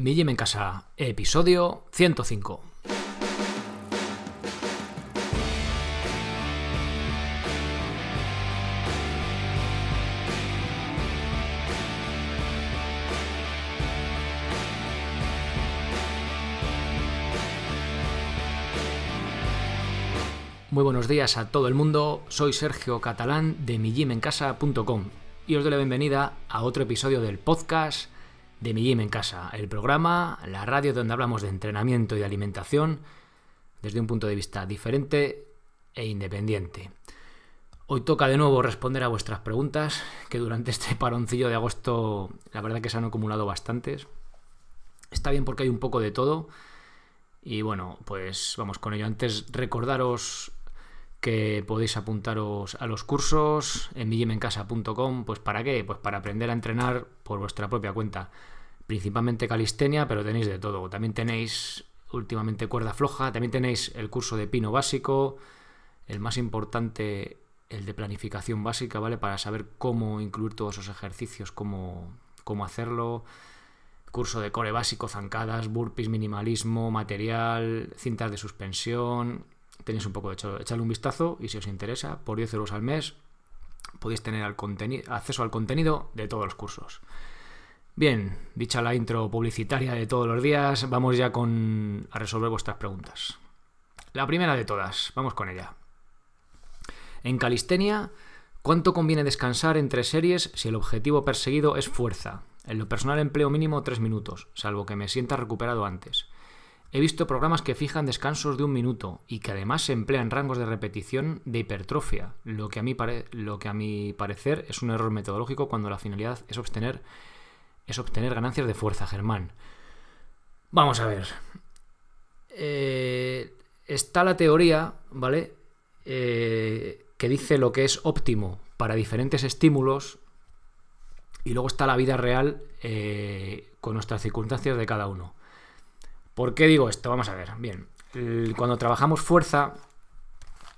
Mi Gym en Casa, episodio 105. Muy buenos días a todo el mundo, soy Sergio Catalán de migymencasa.com y os doy la bienvenida a otro episodio del podcast de Mi Gym en Casa, el programa, la radio donde hablamos de entrenamiento y de alimentación desde un punto de vista diferente e independiente. Hoy toca de nuevo responder a vuestras preguntas, que durante este paroncillo de agosto la verdad que se han acumulado bastantes. Está bien porque hay un poco de todo. Y bueno, pues vamos con ello. Antes recordaros que podéis apuntaros a los cursos en millimencasa.com. Pues ¿para qué? Pues para aprender a entrenar por vuestra propia cuenta. Principalmente calistenia, pero tenéis de todo. También tenéis últimamente cuerda floja, también tenéis el curso de pino básico, el más importante, el de planificación básica, ¿vale? Para saber cómo incluir todos esos ejercicios, cómo, cómo hacerlo. Curso de core básico, zancadas, burpees, minimalismo, material, cintas de suspensión, tenéis un poco de hecho, echarle un vistazo y si os interesa, por 10 euros al mes podéis tener acceso al contenido de todos los cursos. Bien, dicha la intro publicitaria de todos los días, vamos ya con a resolver vuestras preguntas. La primera de todas, vamos con ella. En calistenia, ¿cuánto conviene descansar entre series si el objetivo perseguido es fuerza? En lo personal empleo mínimo 3 minutos, salvo que me sienta recuperado antes. He visto programas que fijan descansos de un minuto y que además emplean rangos de repetición de hipertrofia, lo que, a mí lo que a mi parecer es un error metodológico cuando la finalidad es obtener, es obtener ganancias de fuerza, Germán. Vamos a ver. Eh, está la teoría, ¿vale? Eh, que dice lo que es óptimo para diferentes estímulos y luego está la vida real eh, con nuestras circunstancias de cada uno. ¿Por qué digo esto? Vamos a ver. Bien, cuando trabajamos fuerza,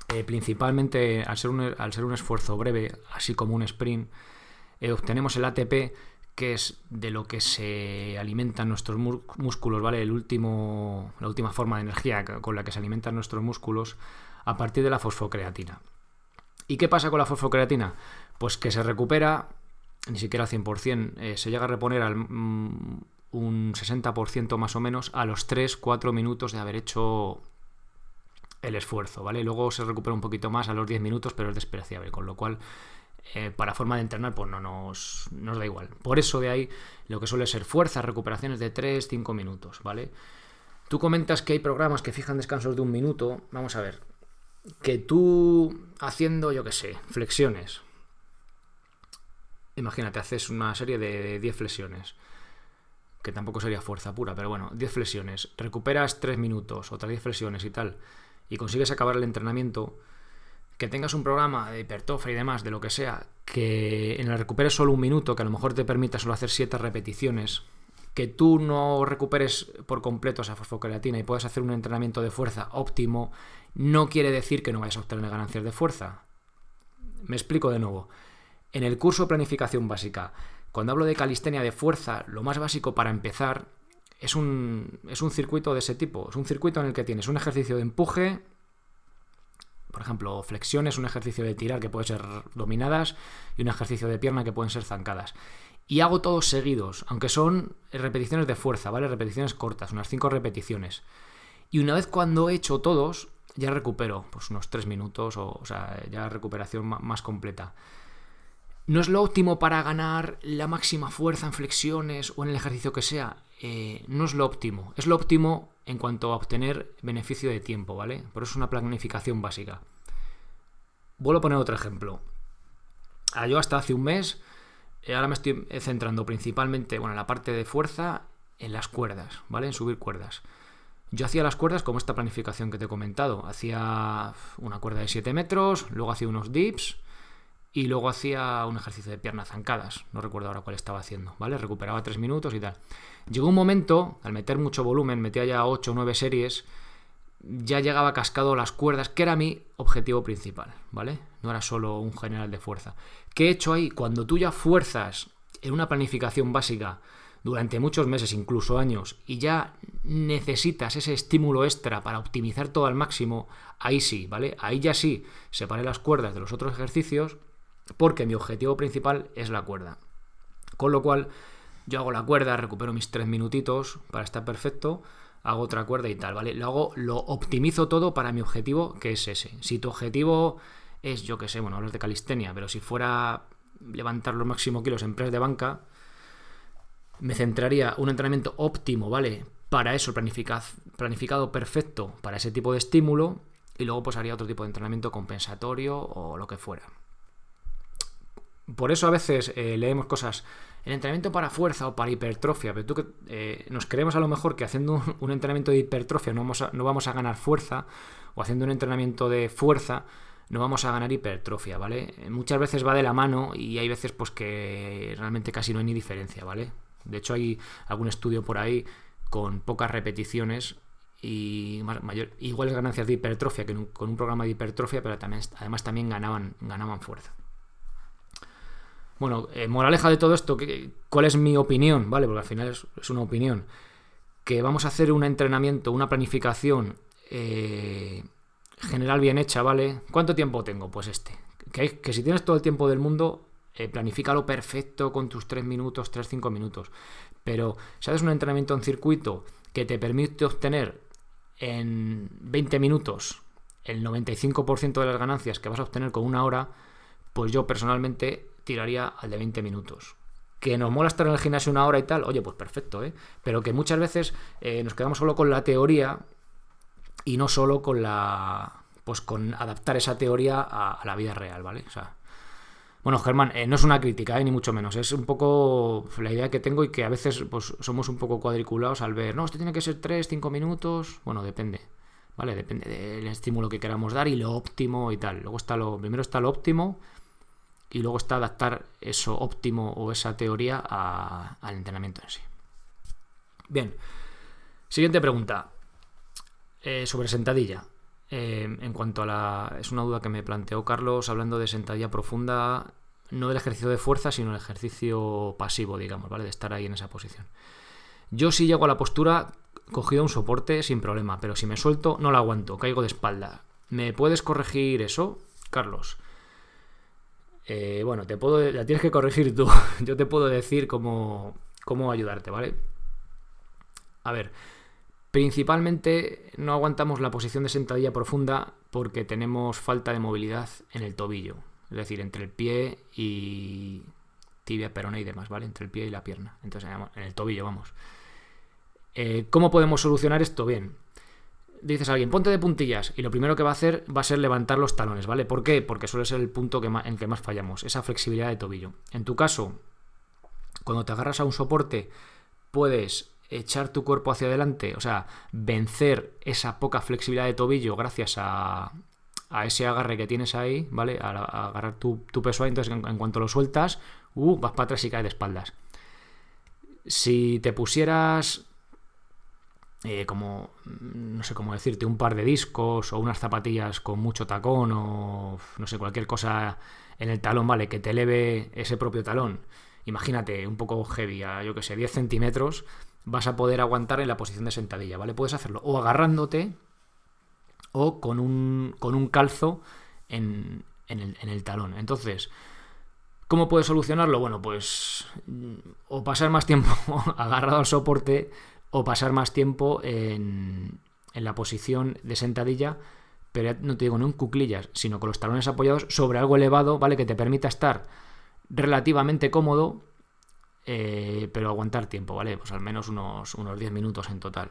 eh, principalmente al ser, un, esfuerzo breve, así como un sprint, eh, obtenemos el ATP, que es de lo que se alimentan nuestros músculos, ¿vale? El último, la última forma de energía con la que se alimentan nuestros músculos a partir de la fosfocreatina. ¿Y qué pasa con la fosfocreatina? Pues que se recupera, ni siquiera al 100%, eh, se llega a reponer al, mm, un 60% más o menos a los 3-4 minutos de haber hecho el esfuerzo, ¿vale? Luego se recupera un poquito más a los 10 minutos, pero es despreciable, con lo cual eh, para forma de entrenar pues no nos, nos, da igual. Por eso de ahí lo que suele ser fuerza, recuperaciones de 3-5 minutos, ¿vale? Tú comentas que hay programas que fijan descansos de un minuto, vamos a ver, que tú haciendo, yo qué sé, flexiones, imagínate, haces una serie de 10 flexiones, que tampoco sería fuerza pura, pero bueno, 10 flexiones, recuperas 3 minutos, otras 10 flexiones y tal, y consigues acabar el entrenamiento, que tengas un programa de hipertrofia y demás, de lo que sea, que en el recuperes solo un minuto, que a lo mejor te permita solo hacer 7 repeticiones, que tú no recuperes por completo esa fosfocreatina y puedas hacer un entrenamiento de fuerza óptimo, no quiere decir que no vayas a obtener ganancias de fuerza. Me explico de nuevo. En el curso planificación básica cuando hablo de calistenia de fuerza, lo más básico para empezar es un, es un circuito de ese tipo. Es un circuito en el que tienes un ejercicio de empuje, por ejemplo, flexiones, un ejercicio de tirar que puede ser dominadas y un ejercicio de pierna que pueden ser zancadas. Y hago todos seguidos, aunque son repeticiones de fuerza, ¿vale? Repeticiones cortas, unas 5 repeticiones. Y una vez cuando he hecho todos, ya recupero, pues unos 3 minutos, o, ya recuperación más completa. No es lo óptimo para ganar la máxima fuerza en flexiones o en el ejercicio que sea. Eh, no es lo óptimo. Es lo óptimo en cuanto a obtener beneficio de tiempo, ¿vale? Por eso es una planificación básica. Vuelvo a poner otro ejemplo. Ah, yo hasta hace un mes, eh, ahora me estoy centrando principalmente, bueno, en la parte de fuerza, en las cuerdas, ¿vale? En subir cuerdas. Yo hacía las cuerdas como esta planificación que te he comentado. Hacía una cuerda de 7 metros, luego hacía unos dips, y luego hacía un ejercicio de piernas zancadas, no recuerdo ahora cuál estaba haciendo, ¿vale? Recuperaba tres minutos y tal. Llegó un momento, al meter mucho volumen, metía ya 8 o 9 series, ya llegaba cascado las cuerdas, que era mi objetivo principal, ¿vale? No era solo un general de fuerza. ¿Qué he hecho ahí? Cuando tú ya fuerzas en una planificación básica durante muchos meses, incluso años, y ya necesitas ese estímulo extra para optimizar todo al máximo, ahí sí, ¿vale? Ahí ya sí separé las cuerdas de los otros ejercicios porque mi objetivo principal es la cuerda. Con lo cual, yo hago la cuerda, recupero mis tres minutitos para estar perfecto, hago otra cuerda y tal, ¿vale? Lo hago, lo optimizo todo para mi objetivo, que es ese. Si tu objetivo es, yo qué sé, bueno, hablas de calistenia, pero si fuera levantar los máximos kilos en press de banca, me centraría un entrenamiento óptimo, ¿vale? Para eso, planificado perfecto para ese tipo de estímulo, y luego pues haría otro tipo de entrenamiento compensatorio o lo que fuera. Por eso a veces eh, leemos cosas, el entrenamiento para fuerza o para hipertrofia, pero tú que eh, nos creemos a lo mejor que haciendo un, entrenamiento de hipertrofia no vamos, a, no vamos a ganar fuerza, o haciendo un entrenamiento de fuerza no vamos a ganar hipertrofia, ¿vale? Muchas veces va de la mano y hay veces pues que realmente casi no hay ni diferencia, ¿vale? De hecho, hay algún estudio por ahí con pocas repeticiones y mayor, iguales ganancias de hipertrofia que con un programa de hipertrofia, pero también, además también ganaban, ganaban fuerza. Bueno, eh, moraleja de todo esto, ¿cuál es mi opinión? ¿Vale? Porque al final es, una opinión. Que vamos a hacer un entrenamiento, una planificación eh, general bien hecha, ¿vale? ¿Cuánto tiempo tengo? Pues este. Que, si tienes todo el tiempo del mundo, eh, planifícalo perfecto con tus 3 minutos, 3-5 minutos. Pero si haces un entrenamiento en circuito que te permite obtener en 20 minutos el 95% de las ganancias que vas a obtener con una hora, pues yo personalmente tiraría al de 20 minutos. Que nos mola estar en el gimnasio una hora y tal, oye, pues perfecto, ¿eh? Pero que muchas veces eh, nos quedamos solo con la teoría y no solo con la. Pues con adaptar esa teoría a, la vida real, ¿vale? O sea, bueno, Germán, eh, no es una crítica, eh, ni mucho menos. Es un poco la idea que tengo y que a veces pues, somos un poco cuadriculados al ver, no, esto tiene que ser 3, 5 minutos. Bueno, depende. ¿Vale? Depende del estímulo que queramos dar y lo óptimo y tal. Luego está lo. Primero está lo óptimo y luego está adaptar eso óptimo o esa teoría al entrenamiento en sí. Bien. Siguiente pregunta. Eh, sobre sentadilla. Eh, en cuanto a la. Es una duda que me planteó Carlos hablando de sentadilla profunda, no del ejercicio de fuerza, sino el ejercicio pasivo, digamos, ¿vale? De estar ahí en esa posición. Yo sí llego a la postura cogido un soporte sin problema, pero si me suelto no la aguanto, caigo de espalda. ¿Me puedes corregir eso, Carlos? Bueno, te puedo, la tienes que corregir tú. Yo te puedo decir cómo, cómo ayudarte, ¿vale? A ver, Principalmente no aguantamos la posición de sentadilla profunda porque tenemos falta de movilidad en el tobillo, es decir, entre el pie y tibia, perona y demás, ¿vale? Entre el pie y la pierna, entonces en el tobillo, vamos. Eh, ¿Cómo podemos solucionar esto? Bien, dices a alguien, ponte de puntillas, y lo primero que va a hacer va a ser levantar los talones, ¿vale? ¿Por qué? Porque suele ser el punto en que más fallamos, esa flexibilidad de tobillo. En tu caso, cuando te agarras a un soporte, puedes echar tu cuerpo hacia adelante, o sea, vencer esa poca flexibilidad de tobillo gracias a, ese agarre que tienes ahí, ¿vale? A, agarrar tu, peso ahí, entonces en, cuanto lo sueltas, uh, vas para atrás y caes de espaldas. Si te pusieras eh, como, no sé cómo decirte, un par de discos o unas zapatillas con mucho tacón o no sé, cualquier cosa en el talón, ¿vale? Que te eleve ese propio talón. Imagínate, un poco heavy, a yo que sé, 10 centímetros, vas a poder aguantar en la posición de sentadilla, ¿vale? Puedes hacerlo o agarrándote o con un, con un calzo en, el, talón. Entonces, ¿cómo puedes solucionarlo? Bueno, pues o pasar más tiempo agarrado al soporte o pasar más tiempo en, en la posición de sentadilla, pero no te digo no en cuclillas, sino con los talones apoyados sobre algo elevado, ¿vale? Que te permita estar relativamente cómodo eh, pero aguantar tiempo, ¿vale? Pues al menos unos, unos 10 minutos en total.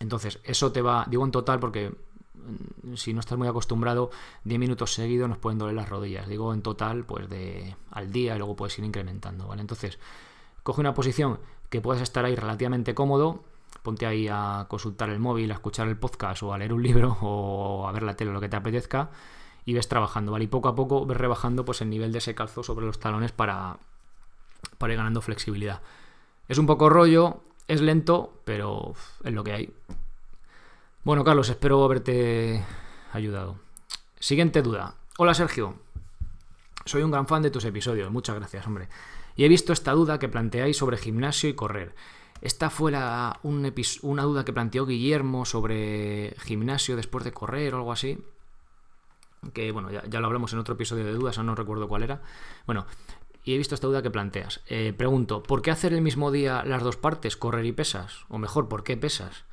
Entonces, eso te va, digo en total porque mm, si no estás muy acostumbrado, 10 minutos seguidos nos pueden doler las rodillas. Digo en total, pues de al día y luego puedes ir incrementando, ¿vale? Entonces, coge una posición que puedas estar ahí relativamente cómodo, ponte ahí a consultar el móvil, a escuchar el podcast o a leer un libro o a ver la tele, lo que te apetezca, y ves trabajando, ¿vale? Y poco a poco ves rebajando pues el nivel de ese calzo sobre los talones para, para ir ganando flexibilidad. Es un poco rollo, es lento, pero es lo que hay. Bueno, Carlos, espero haberte ayudado. Siguiente duda. Hola Sergio. Soy un gran fan de tus episodios. Muchas gracias, hombre. Y he visto esta duda que planteáis sobre gimnasio y correr. Esta fue la, una duda que planteó Guillermo sobre gimnasio después de correr o algo así. Que bueno, ya, lo hablamos en otro episodio de dudas, no recuerdo cuál era. Bueno, y he visto esta duda que planteas. Eh, pregunto, ¿por qué hacer el mismo día las dos partes, correr y pesas? O mejor, ¿por qué pesas?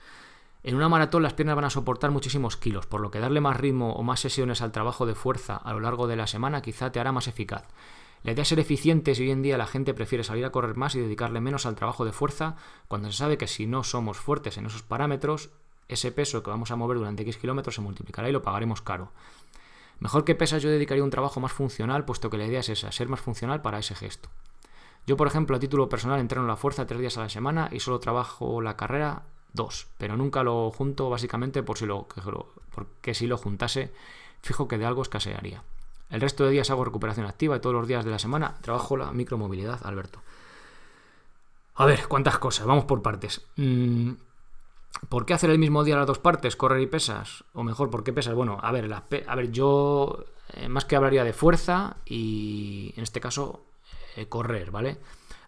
En una maratón las piernas van a soportar muchísimos kilos, por lo que darle más ritmo o más sesiones al trabajo de fuerza a lo largo de la semana quizá te hará más eficaz. La idea es ser eficientes y hoy en día la gente prefiere salir a correr más y dedicarle menos al trabajo de fuerza cuando se sabe que si no somos fuertes en esos parámetros, ese peso que vamos a mover durante X kilómetros se multiplicará y lo pagaremos caro. Mejor que pesas yo dedicaría un trabajo más funcional, puesto que la idea es esa, ser más funcional para ese gesto. Yo, por ejemplo, a título personal entreno la fuerza tres días a la semana y solo trabajo la carrera dos, pero nunca lo junto básicamente por si lo, porque si lo juntase, fijo que de algo escasearía. El resto de días hago recuperación activa y todos los días de la semana trabajo la micromovilidad, Alberto. A ver, ¿cuántas cosas? Vamos por partes. Mm, ¿Por qué hacer el mismo día las dos partes, correr y pesas? O mejor, ¿por qué pesas? Bueno, a ver, a ver yo eh, más que hablaría de fuerza y en este caso eh, correr, ¿vale?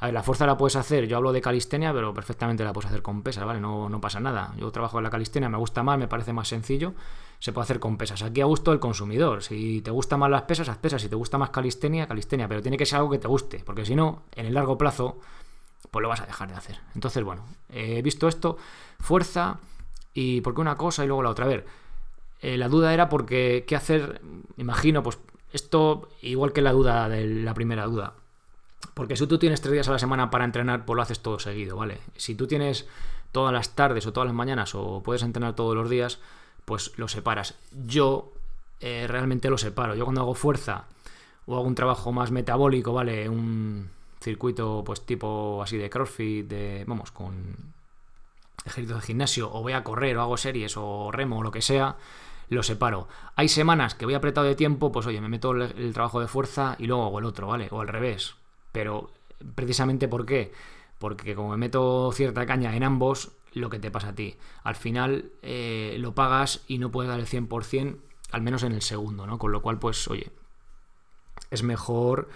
A ver, la fuerza la puedes hacer, yo hablo de calistenia, pero perfectamente la puedes hacer con pesas, ¿vale? No, no pasa nada. Yo trabajo en la calistenia, me gusta más, me parece más sencillo se puede hacer con pesas. Aquí a gusto del consumidor. Si te gustan más las pesas, haz pesas. Si te gusta más calistenia, calistenia. Pero tiene que ser algo que te guste, porque si no, en el largo plazo, pues lo vas a dejar de hacer. Entonces, bueno, he visto esto, fuerza y por qué una cosa y luego la otra. A ver, eh, la duda era porque, ¿qué hacer? Imagino, pues esto igual que la duda de la primera duda. Porque si tú tienes tres días a la semana para entrenar, pues lo haces todo seguido, ¿vale? Si tú tienes todas las tardes o todas las mañanas o puedes entrenar todos los días, pues lo separas. Yo eh, realmente lo separo. Yo cuando hago fuerza o hago un trabajo más metabólico, ¿vale? Un circuito pues tipo así de CrossFit, de, vamos, con ejercicios de gimnasio, o voy a correr, o hago series, o remo, o lo que sea, lo separo. Hay semanas que voy apretado de tiempo, pues oye, me meto el, el trabajo de fuerza y luego hago el otro, ¿vale? O al revés. Pero precisamente ¿por qué? Porque como me meto cierta caña en ambos, lo que te pasa a ti. Al final eh, lo pagas y no puedes dar el 100%, al menos en el segundo, ¿no? Con lo cual, pues, oye, es mejor,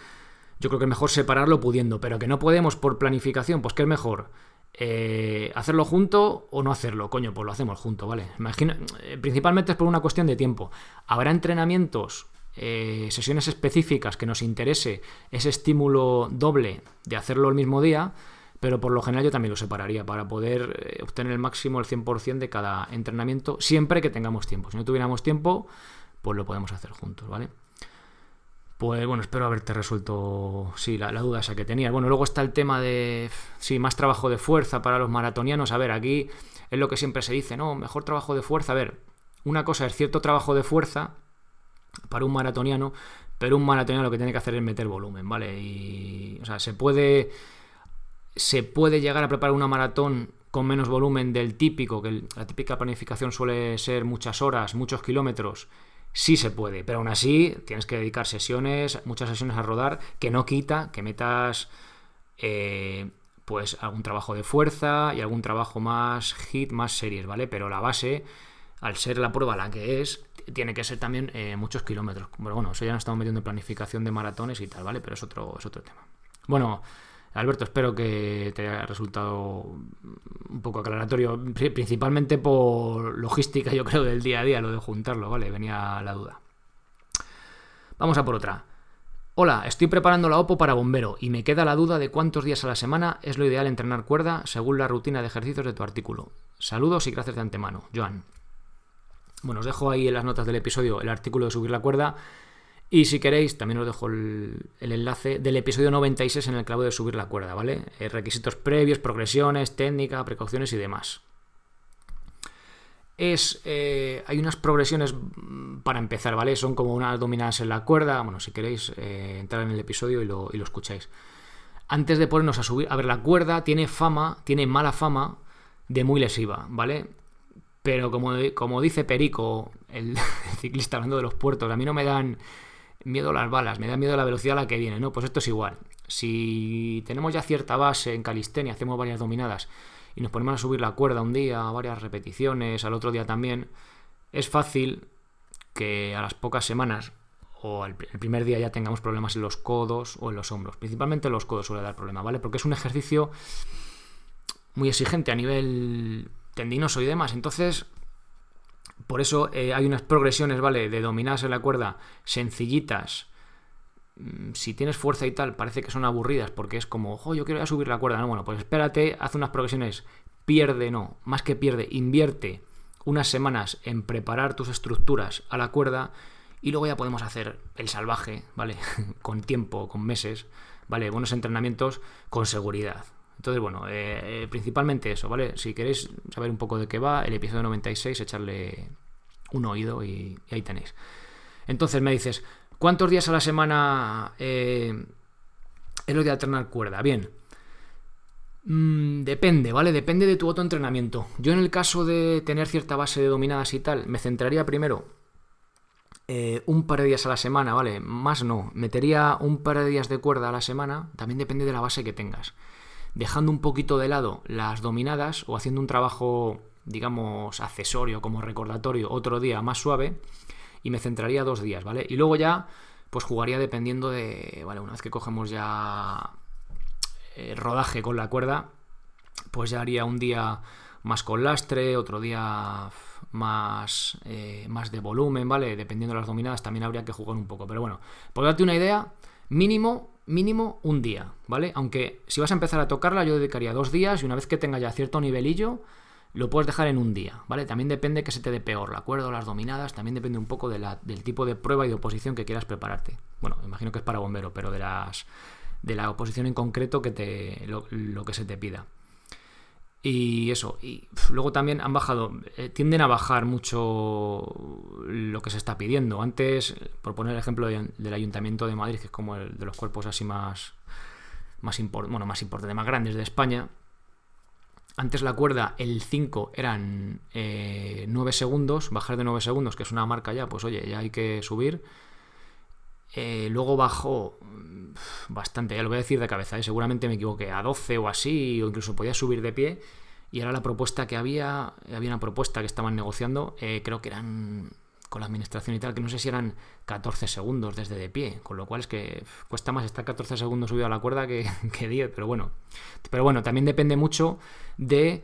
yo creo que es mejor separarlo pudiendo, pero que no podemos por planificación, pues, ¿qué es mejor? Eh, ¿Hacerlo junto o no hacerlo? Coño, pues lo hacemos junto, ¿vale? Imagina, eh, principalmente es por una cuestión de tiempo. Habrá entrenamientos, sesiones específicas que nos interese ese estímulo doble de hacerlo el mismo día, pero por lo general yo también lo separaría para poder eh, obtener el máximo, el 100% de cada entrenamiento, siempre que tengamos tiempo. Si no tuviéramos tiempo, pues lo podemos hacer juntos, ¿vale? Pues bueno, espero haberte resuelto, sí, la, duda esa que tenías. Bueno, luego está el tema de, sí, más trabajo de fuerza para los maratonianos. A ver, aquí es lo que siempre se dice, ¿no? Mejor trabajo de fuerza. A ver, una cosa es cierto trabajo de fuerza para un maratoniano, pero un maratoniano lo que tiene que hacer es meter volumen, ¿vale? Y, o sea, se puede se puede llegar a preparar una maratón con menos volumen del típico, que la típica planificación suele ser muchas horas, muchos kilómetros. Sí se puede, pero aún así tienes que dedicar sesiones, muchas sesiones a rodar, que no quita que metas eh, pues algún trabajo de fuerza y algún trabajo más hit, más series, ¿vale? Pero la base, al ser la prueba la que es, tiene que ser también eh, muchos kilómetros. Pero bueno, eso ya no estamos metiendo en planificación de maratones y tal, ¿vale? Pero es otro, es otro tema. Bueno, Alberto, espero que te haya resultado un poco aclaratorio, principalmente por logística, yo creo, del día a día, lo de juntarlo, ¿vale? Venía la duda. Vamos a por otra. Hola, estoy preparando la OPO para bombero y me queda la duda de cuántos días a la semana es lo ideal entrenar cuerda según la rutina de ejercicios de tu artículo. Saludos y gracias de antemano, Joan. Bueno, os dejo ahí en las notas del episodio el artículo de subir la cuerda y si queréis, también os dejo el, enlace del episodio 96 en el clavo de subir la cuerda, ¿vale? Eh, requisitos previos, progresiones, técnica, precauciones y demás. Es, eh, hay unas progresiones para empezar, ¿vale? Son como unas dominadas en la cuerda. Bueno, si queréis, eh, entrar en el episodio y lo, y lo escucháis. Antes de ponernos a subir, a ver, la cuerda tiene fama, tiene mala fama de muy lesiva, ¿vale? Pero como, como dice Perico, el ciclista hablando de los puertos, a mí no me dan miedo las balas, me da miedo la velocidad a la que viene, ¿no? Pues esto es igual. Si tenemos ya cierta base en calistenia, hacemos varias dominadas y nos ponemos a subir la cuerda un día, varias repeticiones, al otro día también, es fácil que a las pocas semanas o el, primer día ya tengamos problemas en los codos o en los hombros. Principalmente en los codos suele dar problema, ¿vale? Porque es un ejercicio muy exigente a nivel tendinoso y demás. Entonces, por eso eh, hay unas progresiones, ¿vale? De dominadas en la cuerda sencillitas. Mm, si tienes fuerza y tal, parece que son aburridas porque es como, ojo, yo quiero subir la cuerda. No, bueno, pues espérate, haz unas progresiones. Pierde, no, más que pierde, invierte unas semanas en preparar tus estructuras a la cuerda y luego ya podemos hacer el salvaje, ¿vale? con tiempo, con meses, ¿vale? Buenos entrenamientos con seguridad. Entonces, bueno, eh, eh, principalmente eso, ¿vale? Si queréis saber un poco de qué va, el episodio 96, echarle un oído y, ahí tenéis. Entonces me dices, ¿cuántos días a la semana eh, es lo de alternar cuerda? Bien, mm, depende, ¿vale? Depende de tu autoentrenamiento. Yo en el caso de tener cierta base de dominadas y tal, me centraría primero eh, un par de días a la semana, ¿vale? Más no. Metería un par de días de cuerda a la semana, también depende de la base que tengas. Dejando un poquito de lado las dominadas o haciendo un trabajo, digamos, accesorio como recordatorio otro día más suave y me centraría dos días, ¿vale? Y luego ya, pues jugaría dependiendo de, vale, una vez que cogemos ya el rodaje con la cuerda, pues ya haría un día más con lastre, otro día más, eh, más de volumen, ¿vale? Dependiendo de las dominadas también habría que jugar un poco. Pero bueno, por darte una idea, mínimo, mínimo un día, ¿vale? Aunque si vas a empezar a tocarla, yo dedicaría dos días y una vez que tenga ya cierto nivelillo, lo puedes dejar en un día, ¿vale? También depende que se te dé peor, ¿de acuerdo? Las dominadas, también depende un poco del tipo de prueba y de oposición que quieras prepararte. Bueno, imagino que es para bombero, pero de las de la oposición en concreto que te lo que se te pida. Y eso, y luego también han bajado, eh, tienden a bajar mucho lo que se está pidiendo. Antes, por poner el ejemplo del Ayuntamiento de Madrid, que es como el de los cuerpos así más, más, bueno, más importantes, más grandes de España, antes la cuerda, el 5 eran 9 eh, segundos, bajar de 9 segundos, que es una marca ya, pues oye, ya hay que subir. Eh, luego bajó bastante, ya lo voy a decir de cabeza, ¿eh? seguramente me equivoqué, a 12 o así, o incluso podía subir de pie. Y ahora la propuesta que había, había una propuesta que estaban negociando, eh, creo que eran con la administración y tal, que no sé si eran 14 segundos desde de pie, con lo cual es que cuesta más estar 14 segundos subido a la cuerda que, que 10, pero bueno. Pero bueno, también depende mucho de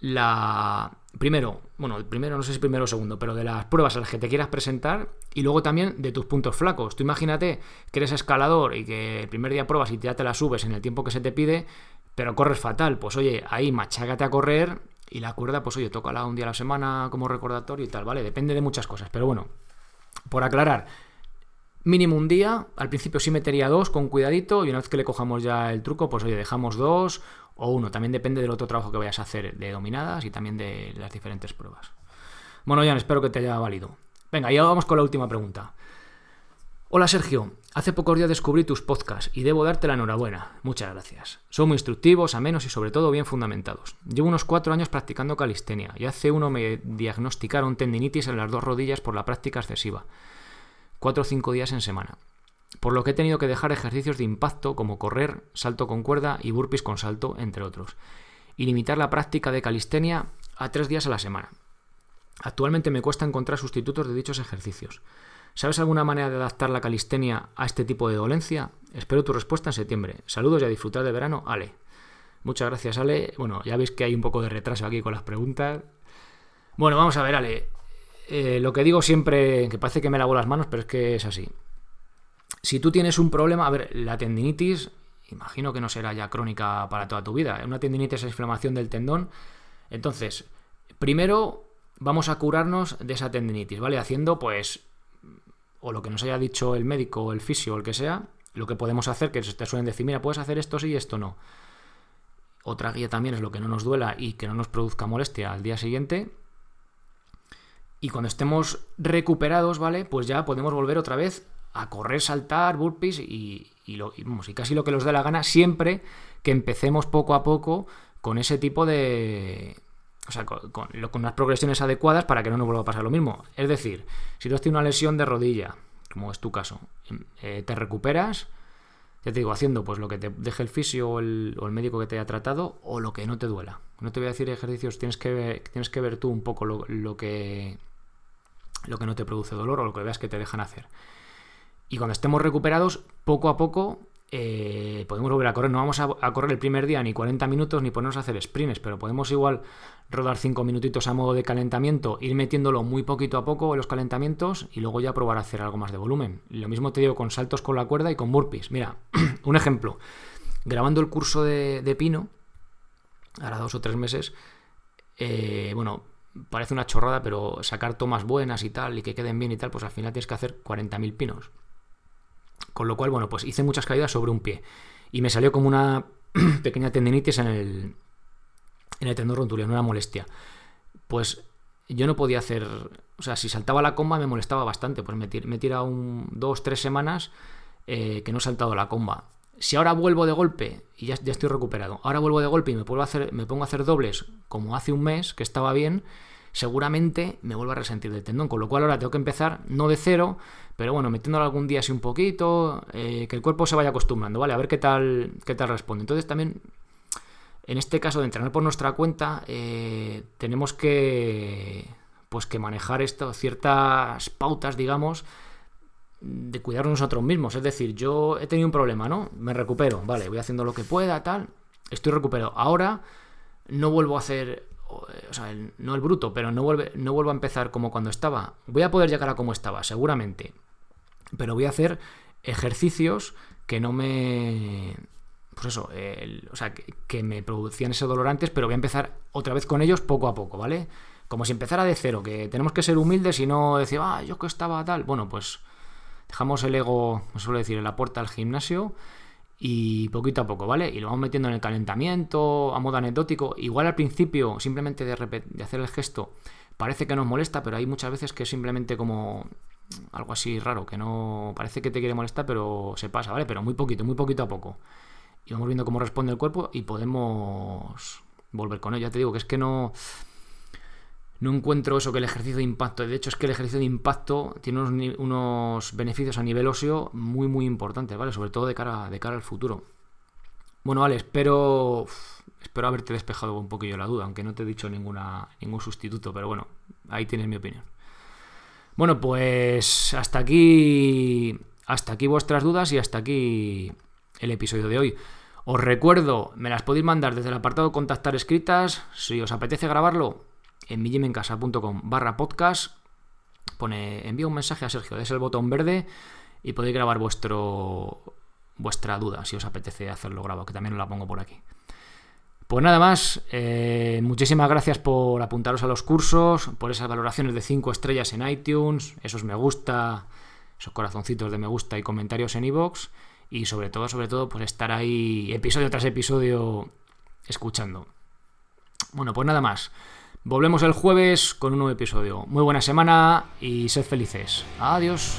la... Primero, bueno, el primero, no sé si primero o segundo, pero de las pruebas a las que te quieras presentar y luego también de tus puntos flacos. Tú imagínate que eres escalador y que el primer día pruebas y ya te la subes en el tiempo que se te pide, pero corres fatal. Pues oye, ahí machágate a correr y la cuerda, pues oye, tócala un día a la semana como recordatorio y tal, ¿vale? Depende de muchas cosas, pero bueno, por aclarar, mínimo un día, al principio sí metería dos con cuidadito y una vez que le cojamos ya el truco, pues oye, dejamos dos o uno. También depende del otro trabajo que vayas a hacer de dominadas y también de las diferentes pruebas. Bueno, Jan, espero que te haya valido. Venga, ya vamos con la última pregunta. Hola Sergio, hace pocos días descubrí tus podcasts y debo darte la enhorabuena. Muchas gracias. Son muy instructivos, amenos y sobre todo bien fundamentados. Llevo unos cuatro años practicando calistenia y hace uno me diagnosticaron tendinitis en las dos rodillas por la práctica excesiva. Cuatro o cinco días en semana por lo que he tenido que dejar ejercicios de impacto como correr, salto con cuerda y burpees con salto, entre otros, y limitar la práctica de calistenia a tres días a la semana. Actualmente me cuesta encontrar sustitutos de dichos ejercicios. ¿Sabes alguna manera de adaptar la calistenia a este tipo de dolencia? Espero tu respuesta en septiembre. Saludos y a disfrutar de verano, Ale. Muchas gracias, Ale. Bueno, ya veis que hay un poco de retraso aquí con las preguntas. Bueno, vamos a ver, Ale. Eh, lo que digo siempre, que parece que me lavo las manos, pero es que es así. Si tú tienes un problema, a ver, la tendinitis, imagino que no será ya crónica para toda tu vida. Una tendinitis es inflamación del tendón. Entonces, primero vamos a curarnos de esa tendinitis, ¿vale? Haciendo, pues, o lo que nos haya dicho el médico, o el fisio, o el que sea, lo que podemos hacer, que te suelen decir, mira, puedes hacer esto sí y esto no. Otra guía también es lo que no nos duela y que no nos produzca molestia al día siguiente. Y cuando estemos recuperados, ¿vale? Pues ya podemos volver otra vez a correr, saltar, burpees y, lo, y, casi lo que nos dé la gana, siempre que empecemos poco a poco con ese tipo de... O sea, con, con, unas progresiones adecuadas para que no nos vuelva a pasar lo mismo. Es decir, si tú has tenido una lesión de rodilla, como es tu caso, eh, te recuperas, ya te digo, haciendo pues lo que te deje el fisio o el, médico que te haya tratado o lo que no te duela. No te voy a decir ejercicios, tienes que ver, tienes que ver tú un poco lo, lo, que, lo que no te produce dolor o lo que veas que te dejan hacer. Y cuando estemos recuperados, poco a poco eh, podemos volver a correr. No vamos a, correr el primer día ni 40 minutos ni ponernos a hacer sprints, pero podemos igual rodar 5 minutitos a modo de calentamiento, ir metiéndolo muy poquito a poco en los calentamientos y luego ya probar a hacer algo más de volumen. Lo mismo te digo con saltos con la cuerda y con burpees. Mira, un ejemplo. Grabando el curso de, Pino, ahora dos o tres meses, eh, bueno, parece una chorrada, pero sacar tomas buenas y tal, y que queden bien y tal, pues al final tienes que hacer 40.000 pinos. Con lo cual, bueno, pues hice muchas caídas sobre un pie. Y me salió como una pequeña tendinitis en el, en el tendón rotuliano, una molestia. Pues yo no podía hacer. O sea, si saltaba la comba me molestaba bastante. Pues me, he tirado un, dos, tres semanas eh, que no he saltado la comba. Si ahora vuelvo de golpe y ya, estoy recuperado, ahora vuelvo de golpe y me, puedo hacer, me pongo a hacer dobles como hace un mes, que estaba bien, seguramente me vuelvo a resentir del tendón. Con lo cual ahora tengo que empezar, no de cero, pero bueno, metiéndolo algún día así un poquito, eh, que el cuerpo se vaya acostumbrando, ¿vale? A ver qué tal, qué tal responde. Entonces también, en este caso de entrenar por nuestra cuenta, eh, tenemos que, pues que manejar esto, ciertas pautas, digamos, de cuidarnos nosotros mismos. Es decir, yo he tenido un problema, ¿no? Me recupero, vale, voy haciendo lo que pueda, tal, estoy recuperado. Ahora no vuelvo a hacer eh, o sea, no el bruto, pero no, vuelve, no vuelvo a empezar como cuando estaba. Voy a poder llegar a como estaba, seguramente. Pero voy a hacer ejercicios que no me... Pues eso, o sea, que, me producían ese dolor antes, pero voy a empezar otra vez con ellos poco a poco, ¿vale? Como si empezara de cero, que tenemos que ser humildes y no decir, ah, yo que estaba tal. Bueno, pues dejamos el ego, me suele decir, en la puerta al gimnasio y poquito a poco, ¿vale? Y lo vamos metiendo en el calentamiento, a modo anecdótico. Igual al principio, simplemente de, de hacer el gesto, parece que nos molesta, pero hay muchas veces que es simplemente como algo así raro, que no parece que te quiere molestar, pero se pasa, ¿vale? Pero muy poquito, muy poquito a poco. Y vamos viendo cómo responde el cuerpo y podemos volver con ello. Ya te digo que es que no no encuentro eso que el ejercicio de impacto. De hecho, es que el ejercicio de impacto tiene unos, beneficios a nivel óseo muy, muy importantes, ¿vale? Sobre todo de cara, de cara al futuro. Bueno, vale, espero, espero haberte despejado un poquillo la duda, aunque no te he dicho ninguna, ningún sustituto, pero bueno, ahí tienes mi opinión. Bueno, pues hasta aquí, hasta aquí vuestras dudas y hasta aquí el episodio de hoy. Os recuerdo, me las podéis mandar desde el apartado contactar escritas. Si os apetece grabarlo, en millimencasa.com barra podcast. Pone, envía un mensaje a Sergio, es el botón verde y podéis grabar vuestro, vuestra duda si os apetece hacerlo grabado, que también os la pongo por aquí. Pues nada más, eh, muchísimas gracias por apuntaros a los cursos, por esas valoraciones de 5 estrellas en iTunes, esos me gusta, esos corazoncitos de me gusta y comentarios en iVoox y sobre todo, sobre todo, pues estar ahí episodio tras episodio escuchando. Bueno, pues nada más. Volvemos el jueves con un nuevo episodio. Muy buena semana y sed felices. Adiós.